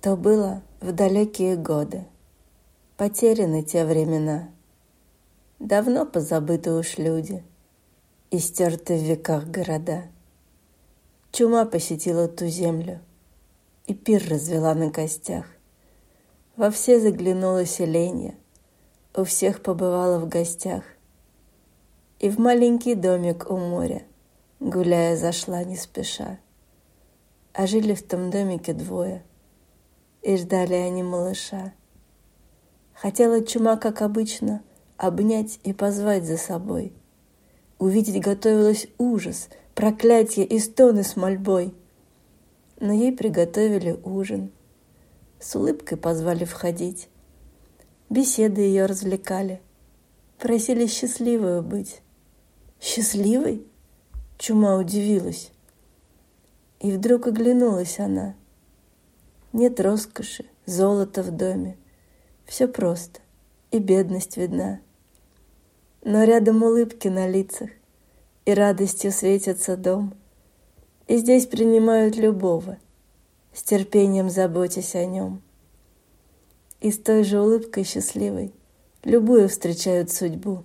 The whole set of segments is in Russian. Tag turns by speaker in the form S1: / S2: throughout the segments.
S1: То было в далекие годы. Потеряны те времена. Давно позабыты уж люди И стерты в веках города. Чума посетила ту землю И пир развела на костях. Во все заглянуло селенье, У всех побывала в гостях. И в маленький домик у моря, Гуляя, зашла не спеша. А жили в том домике двое — и ждали они малыша. Хотела чума, как обычно, обнять и позвать за собой. Увидеть готовилась ужас, проклятие и стоны с мольбой. Но ей приготовили ужин. С улыбкой позвали входить. Беседы ее развлекали. Просили счастливой быть. Счастливой? Чума удивилась. И вдруг оглянулась она — нет роскоши, золота в доме. Все просто, и бедность видна. Но рядом улыбки на лицах, и радостью светится дом. И здесь принимают любого, с терпением заботясь о нем. И с той же улыбкой счастливой любую встречают судьбу,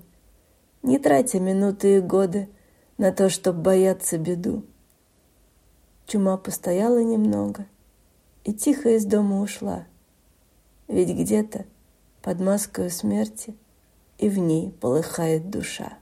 S1: не тратя минуты и годы на то, чтобы бояться беду. Чума постояла немного — и тихо из дома ушла. Ведь где-то под маской смерти и в ней полыхает душа.